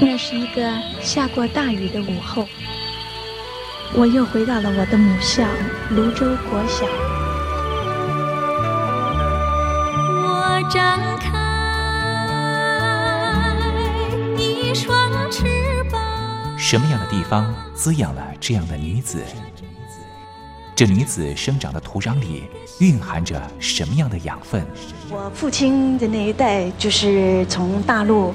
那是一个下过大雨的午后，我又回到了我的母校泸州国小。我张开一双翅膀。什么样的地方滋养了这样的女子？这女子生长的土壤里蕴含着什么样的养分？我父亲的那一代就是从大陆。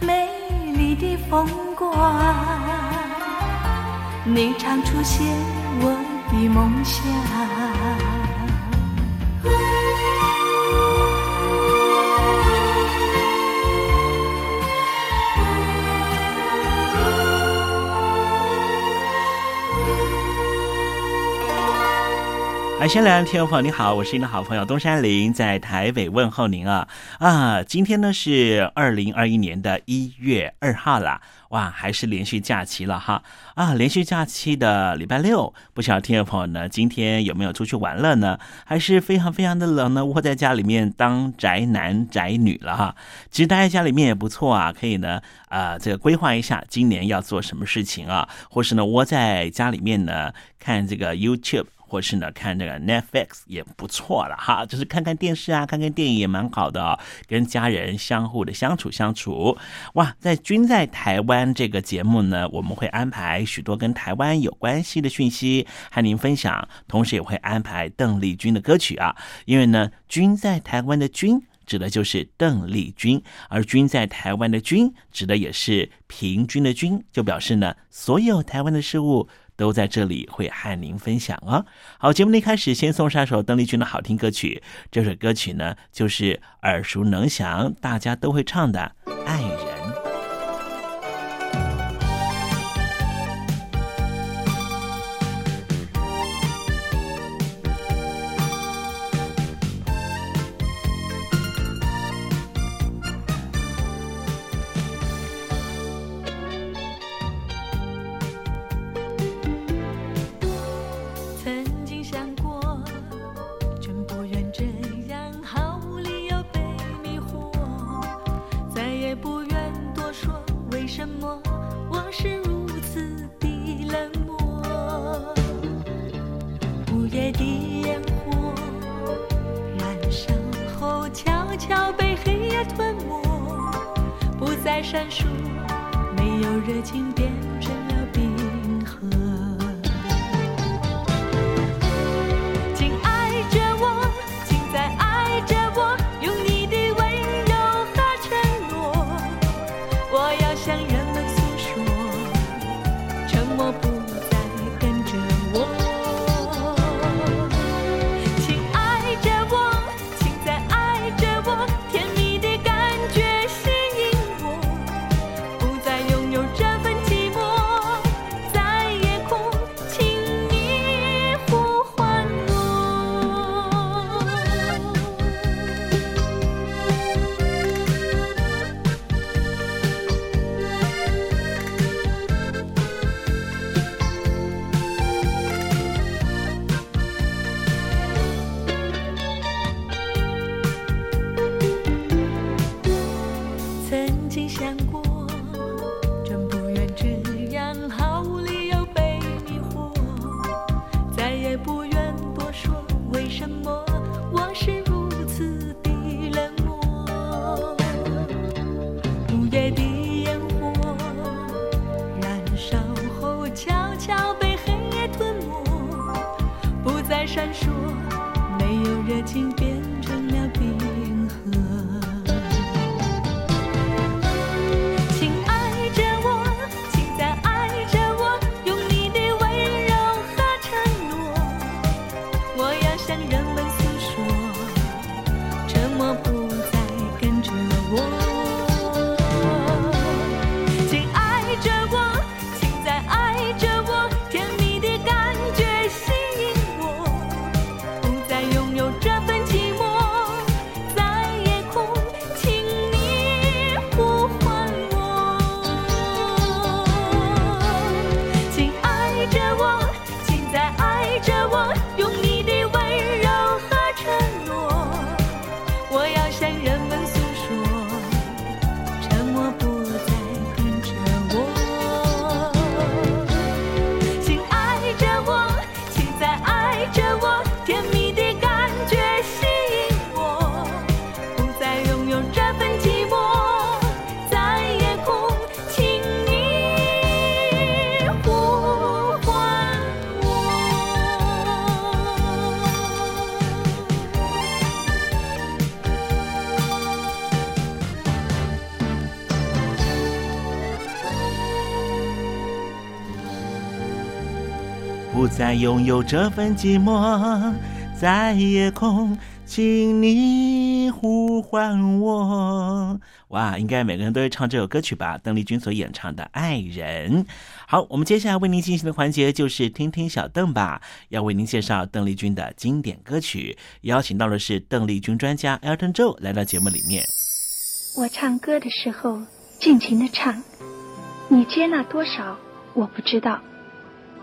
美丽的风光，你常出现我的梦乡。海先来，听众朋友你好，我是您的好朋友东山林，在台北问候您啊啊！今天呢是二零二一年的一月二号啦，哇，还是连续假期了哈啊！连续假期的礼拜六，不晓得听众朋友呢，今天有没有出去玩乐呢？还是非常非常的冷呢，窝在家里面当宅男宅女了哈？其实待在家里面也不错啊，可以呢啊，这个规划一下今年要做什么事情啊，或是呢窝在家里面呢看这个 YouTube。或是呢，看这个 Netflix 也不错了哈，就是看看电视啊，看看电影也蛮好的，跟家人相互的相处相处。哇，在《君在台湾》这个节目呢，我们会安排许多跟台湾有关系的讯息和您分享，同时也会安排邓丽君的歌曲啊。因为呢，《君在台湾》的“君”指的就是邓丽君，而“君在台湾”的“君”指的也是平均的“均”，就表示呢，所有台湾的事物。都在这里会和您分享哦。好，节目的一开始先送上一首邓丽君的好听歌曲，这首歌曲呢就是耳熟能详，大家都会唱的《爱人》。闪烁没有热情变拥有这份寂寞，在夜空，请你呼唤我。哇，应该每个人都会唱这首歌曲吧？邓丽君所演唱的《爱人》。好，我们接下来为您进行的环节就是听听小邓吧，要为您介绍邓丽君的经典歌曲，邀请到的是邓丽君专家 Elton Joe 来到节目里面。我唱歌的时候尽情的唱，你接纳多少我不知道，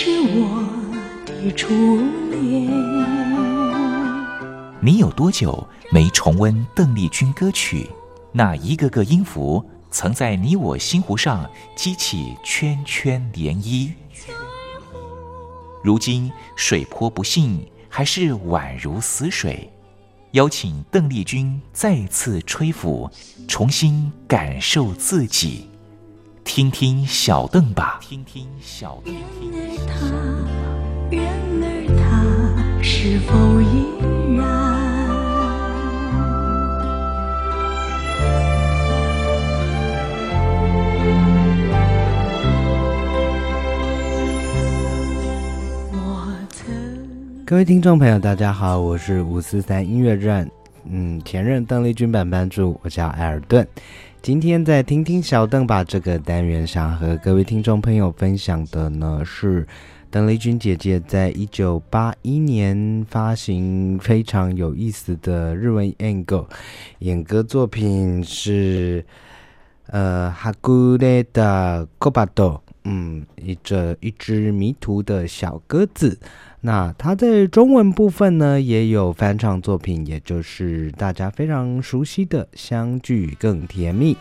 是我的初恋。你有多久没重温邓丽君歌曲？那一个个音符，曾在你我心湖上激起圈圈涟漪。如今水波不兴，还是宛如死水。邀请邓丽君再次吹拂，重新感受自己。听听小邓吧，听听小邓。然而他是否依然？我曾各位听众朋友，大家好，我是五四三音乐站，嗯，前任邓丽君版班主，我叫艾尔顿。今天在听听小邓吧这个单元想，和各位听众朋友分享的呢是邓丽君姐姐在一九八一年发行非常有意思的日文 Angle，演歌作品是呃哈古雷的 Kobato，嗯，一这一只迷途的小鸽子。那它在中文部分呢，也有翻唱作品，也就是大家非常熟悉的《相聚更甜蜜》。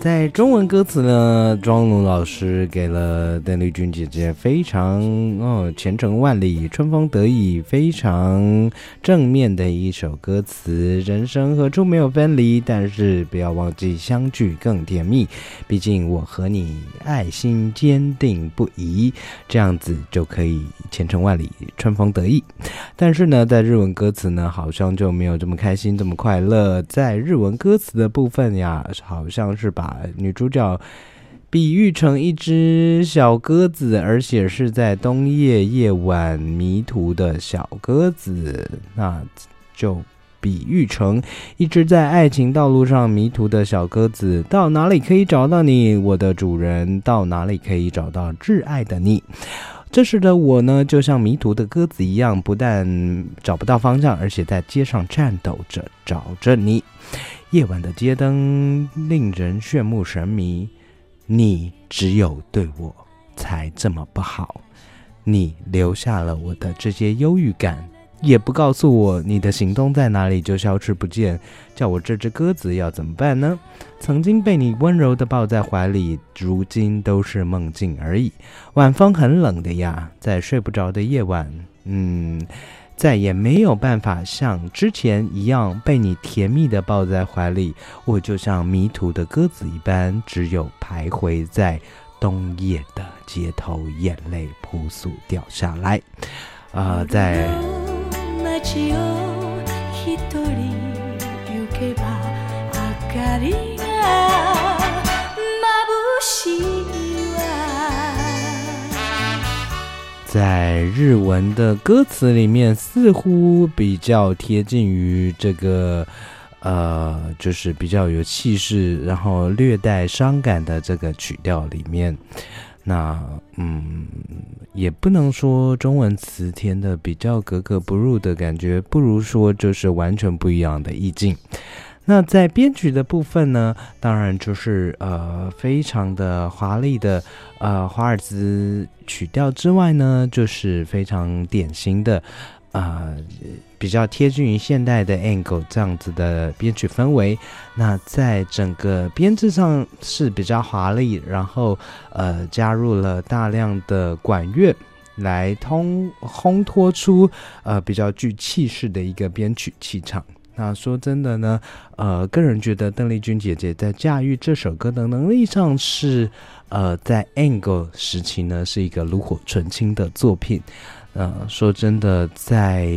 在中文歌词呢，庄龙老师给了邓丽君姐姐非常哦前程万里、春风得意、非常正面的一首歌词。人生何处没有分离？但是不要忘记相聚更甜蜜。毕竟我和你爱心坚定不移，这样子就可以前程万里、春风得意。但是呢，在日文歌词呢，好像就没有这么开心、这么快乐。在日文歌词的部分呀，好像是把女主角比喻成一只小鸽子，而且是在冬夜夜晚迷途的小鸽子，那就。比喻成一只在爱情道路上迷途的小鸽子，到哪里可以找到你，我的主人？到哪里可以找到挚爱的你？这时的我呢，就像迷途的鸽子一样，不但找不到方向，而且在街上颤抖着找着你。夜晚的街灯令人炫目神迷，你只有对我才这么不好。你留下了我的这些忧郁感，也不告诉我你的行踪在哪里就消失不见，叫我这只鸽子要怎么办呢？曾经被你温柔的抱在怀里，如今都是梦境而已。晚风很冷的呀，在睡不着的夜晚，嗯，再也没有办法像之前一样被你甜蜜的抱在怀里。我就像迷途的鸽子一般，只有徘徊在冬夜的街头，眼泪扑簌掉下来。啊、在街を一人行けば明かりが眩しい 在日文的歌词里面，似乎比较贴近于这个，呃，就是比较有气势，然后略带伤感的这个曲调里面。那，嗯，也不能说中文词填的比较格格不入的感觉，不如说就是完全不一样的意境。那在编曲的部分呢，当然就是呃非常的华丽的呃华尔兹曲调之外呢，就是非常典型的呃比较贴近于现代的 angle 这样子的编曲氛围。那在整个编制上是比较华丽，然后呃加入了大量的管乐。来通烘托出呃比较具气势的一个编曲气场。那说真的呢，呃，个人觉得邓丽君姐姐在驾驭这首歌的能力上是，呃，在 Angle 时期呢是一个炉火纯青的作品。呃，说真的，在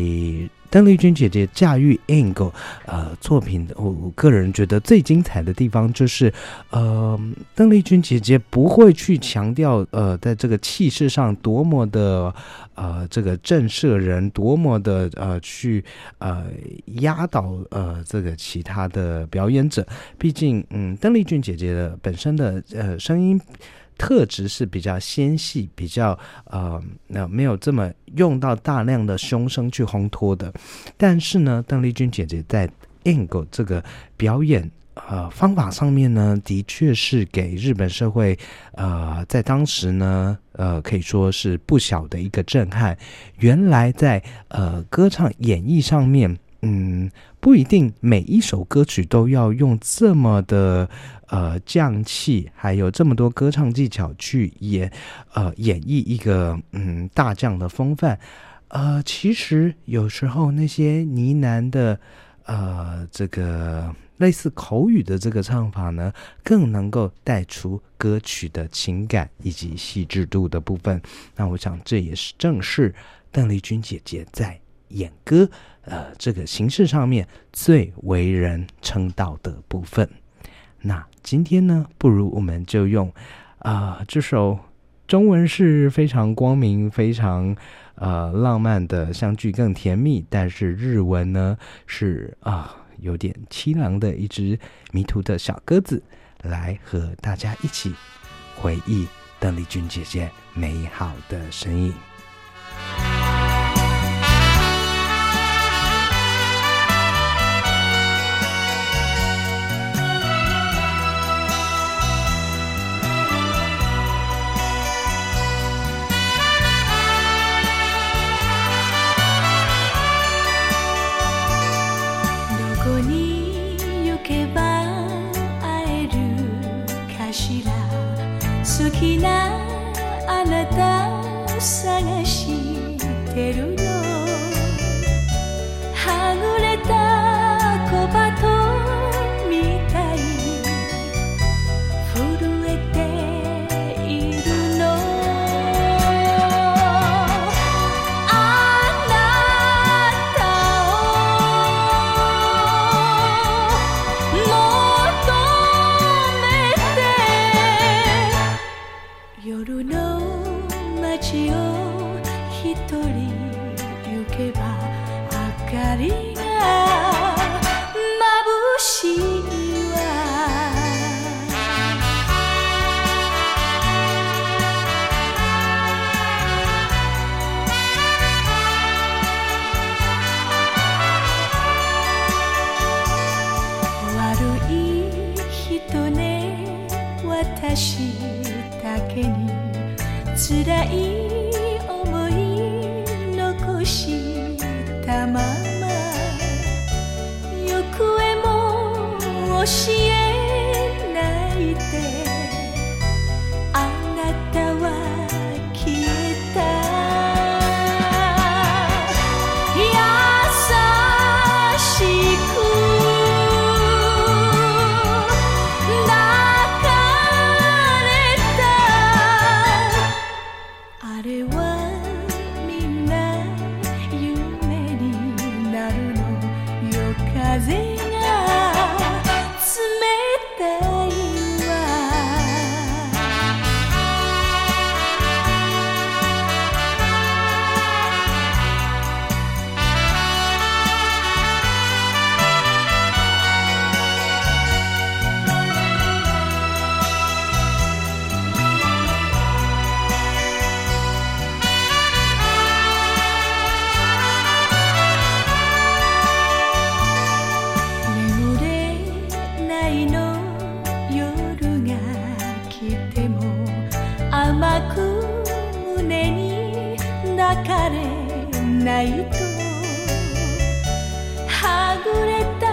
邓丽君姐姐驾驭 Angle 呃作品，我我个人觉得最精彩的地方就是，呃，邓丽君姐姐不会去强调呃在这个气势上多么的呃这个震慑人，多么的呃去呃压倒呃这个其他的表演者。毕竟，嗯，邓丽君姐姐的本身的呃声音。特质是比较纤细，比较呃，那没有这么用到大量的胸声去烘托的。但是呢，邓丽君姐姐在 Angle 这个表演呃方法上面呢，的确是给日本社会呃在当时呢呃可以说是不小的一个震撼。原来在呃歌唱演绎上面。嗯，不一定每一首歌曲都要用这么的呃降气，还有这么多歌唱技巧去演呃演绎一个嗯大将的风范。呃，其实有时候那些呢喃的呃这个类似口语的这个唱法呢，更能够带出歌曲的情感以及细致度的部分。那我想这也是正是邓丽君姐姐在演歌。呃，这个形式上面最为人称道的部分。那今天呢，不如我们就用啊、这首中文是非常光明、非常呃浪漫的相聚更甜蜜，但是日文呢是啊、有点凄凉的一只迷途的小鸽子，来和大家一起回忆邓丽君姐姐美好的身影。ても甘く胸に抱かれないとはぐれた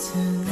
tonight.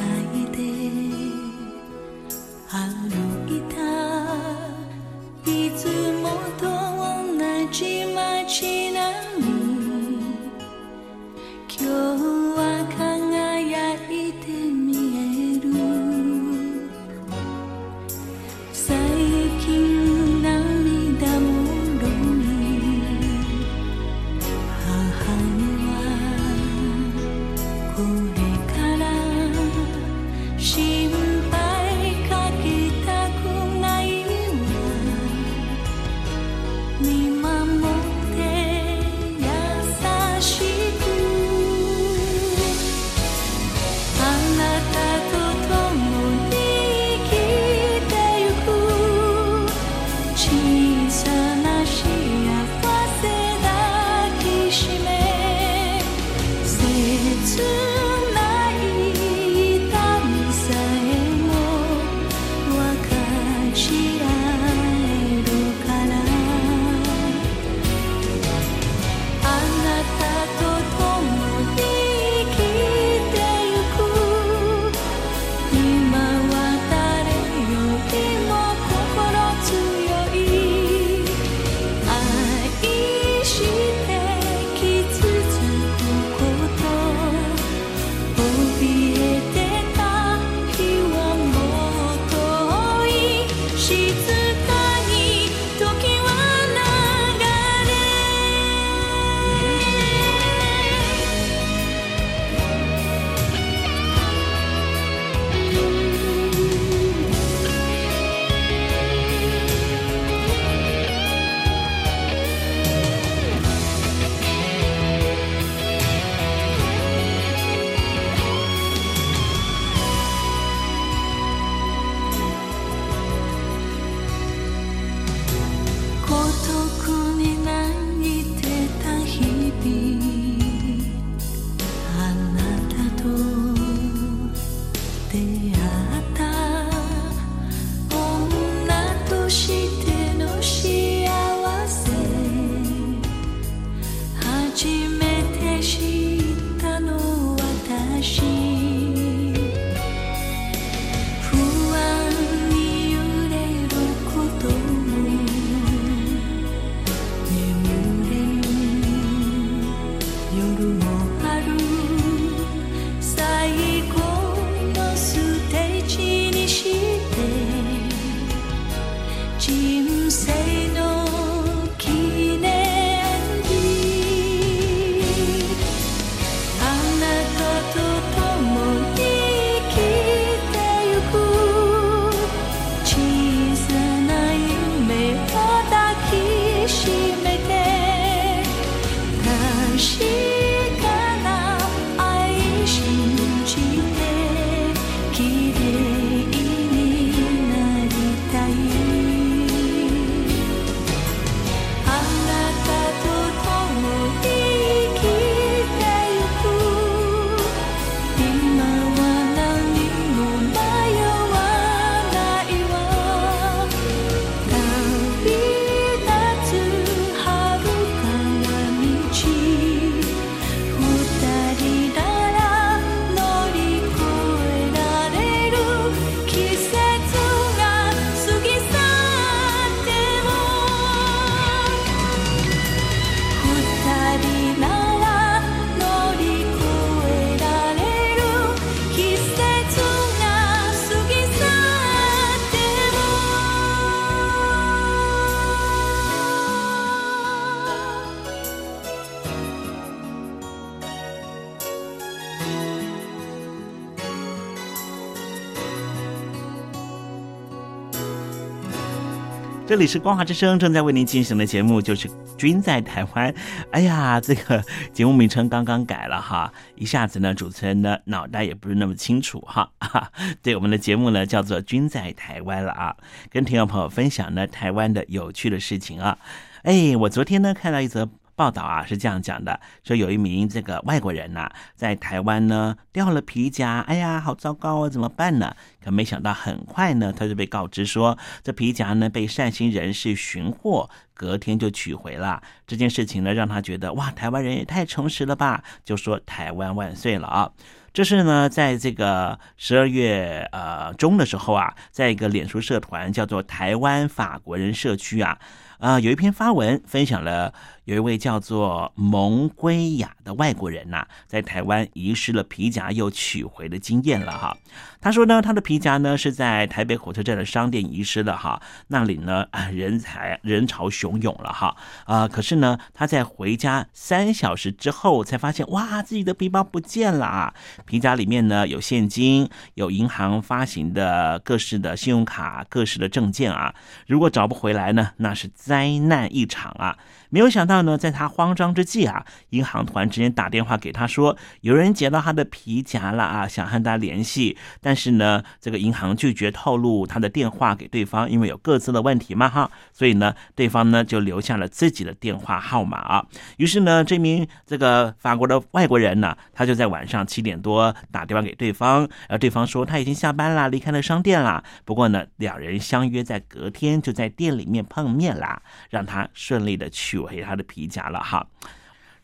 这里是光华之声正在为您进行的节目，就是《君在台湾》。哎呀，这个节目名称刚刚改了哈，一下子呢，主持人呢脑袋也不是那么清楚哈。哈对，我们的节目呢叫做《君在台湾》了啊，跟听众朋友分享呢台湾的有趣的事情啊。哎，我昨天呢看到一则。报道啊是这样讲的，说有一名这个外国人呐、在台湾呢掉了皮夹，哎呀，好糟糕啊，怎么办呢？可没想到很快呢，他就被告知说这皮夹呢被善心人士寻获，隔天就取回了。这件事情呢让他觉得哇，台湾人也太诚实了吧，就说台湾万岁了啊。这是呢，在这个十二月呃中的时候啊，在一个脸书社团叫做台湾法国人社区啊，啊、有一篇发文分享了有一位叫做蒙圭雅的外国人呐、在台湾遗失了皮夹又取回的经验了哈。他说呢，他的皮夹呢是在台北火车站的商店遗失的哈，那里呢 人才人潮汹涌了哈啊、可是呢他在回家三小时之后才发现哇自己的皮包不见了啊，皮夹里面呢有现金，有银行发行的各式的信用卡、各式的证件啊，如果找不回来呢，那是灾难一场啊。没有想到呢，在他慌张之际啊，银行突然之间打电话给他说，有人捡到他的皮夹了啊，想和他联系，但是呢，这个银行拒绝透露他的电话给对方，因为有各自的问题嘛哈，所以呢，对方呢就留下了自己的电话号码啊。于是呢，这名这个法国的外国人呢，他就在晚上七点多打电话给对方，而对方说他已经下班啦，离开了商店啦。不过呢，两人相约在隔天就在店里面碰面啦，让他顺利的去回他的皮夹了哈。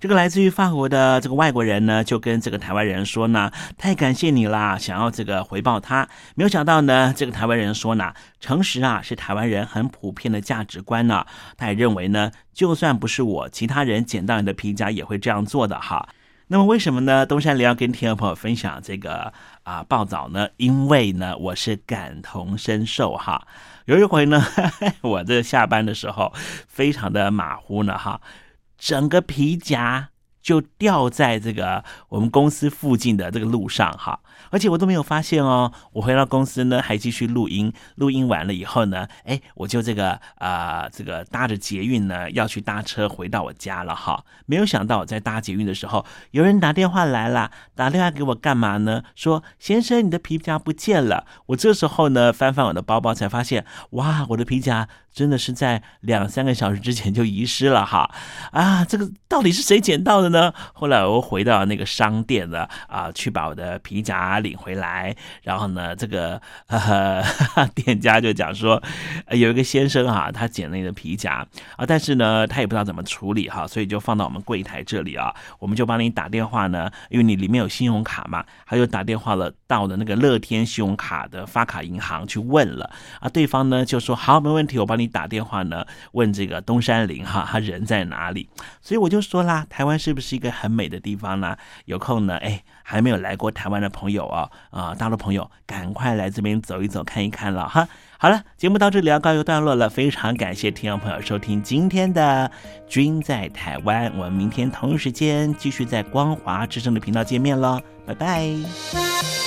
这个来自于法国的这个外国人呢，就跟这个台湾人说呢，太感谢你啦，想要这个回报他。没有想到呢，这个台湾人说呢，诚实啊是台湾人很普遍的价值观呢、他也认为呢，就算不是我，其他人捡到你的皮夹也会这样做的哈。那么为什么呢？东山里要跟听众朋友分享这个啊报道呢？因为呢，我是感同身受哈。有一回呢，我这下班的时候非常的马虎呢哈，整个皮夹就掉在这个我们公司附近的这个路上哈，而且我都没有发现哦。我回到公司呢，还继续录音，录音完了以后呢，哎，我就这个啊、呃这个搭着捷运呢要去搭车回到我家了哈。没有想到我在搭捷运的时候，有人打电话来了，打电话给我干嘛呢？说先生，你的皮夹不见了。我这时候呢翻翻我的包包，才发现哇，我的皮夹真的是在两三个小时之前就遗失了哈。啊，这个到底是谁捡到的呢？后来我回到那个商店了啊，去把我的皮夹领回来。然后呢，这个呃 店家就讲说，有一个先生哈，他捡了你的皮夹啊，但是呢，他也不知道怎么处理哈，所以就放到我们柜台这里啊，我们就帮你打电话呢，因为你里面有信用卡嘛，他就打电话了到的那个乐天信用卡的发卡银行去问了啊，对方呢就说好，没问题，我帮你打电话呢问这个东山林哈，他人在哪里？所以我就说啦，台湾是不是是一个很美的地方呢？有空呢，哎，还没有来过台湾的朋友哦，啊，大陆朋友赶快来这边走一走看一看了哈。好了，节目到这里要告一段落了，非常感谢听众朋友收听今天的《君在台湾》，我们明天同一时间继续在光华之声的频道见面喽，拜拜。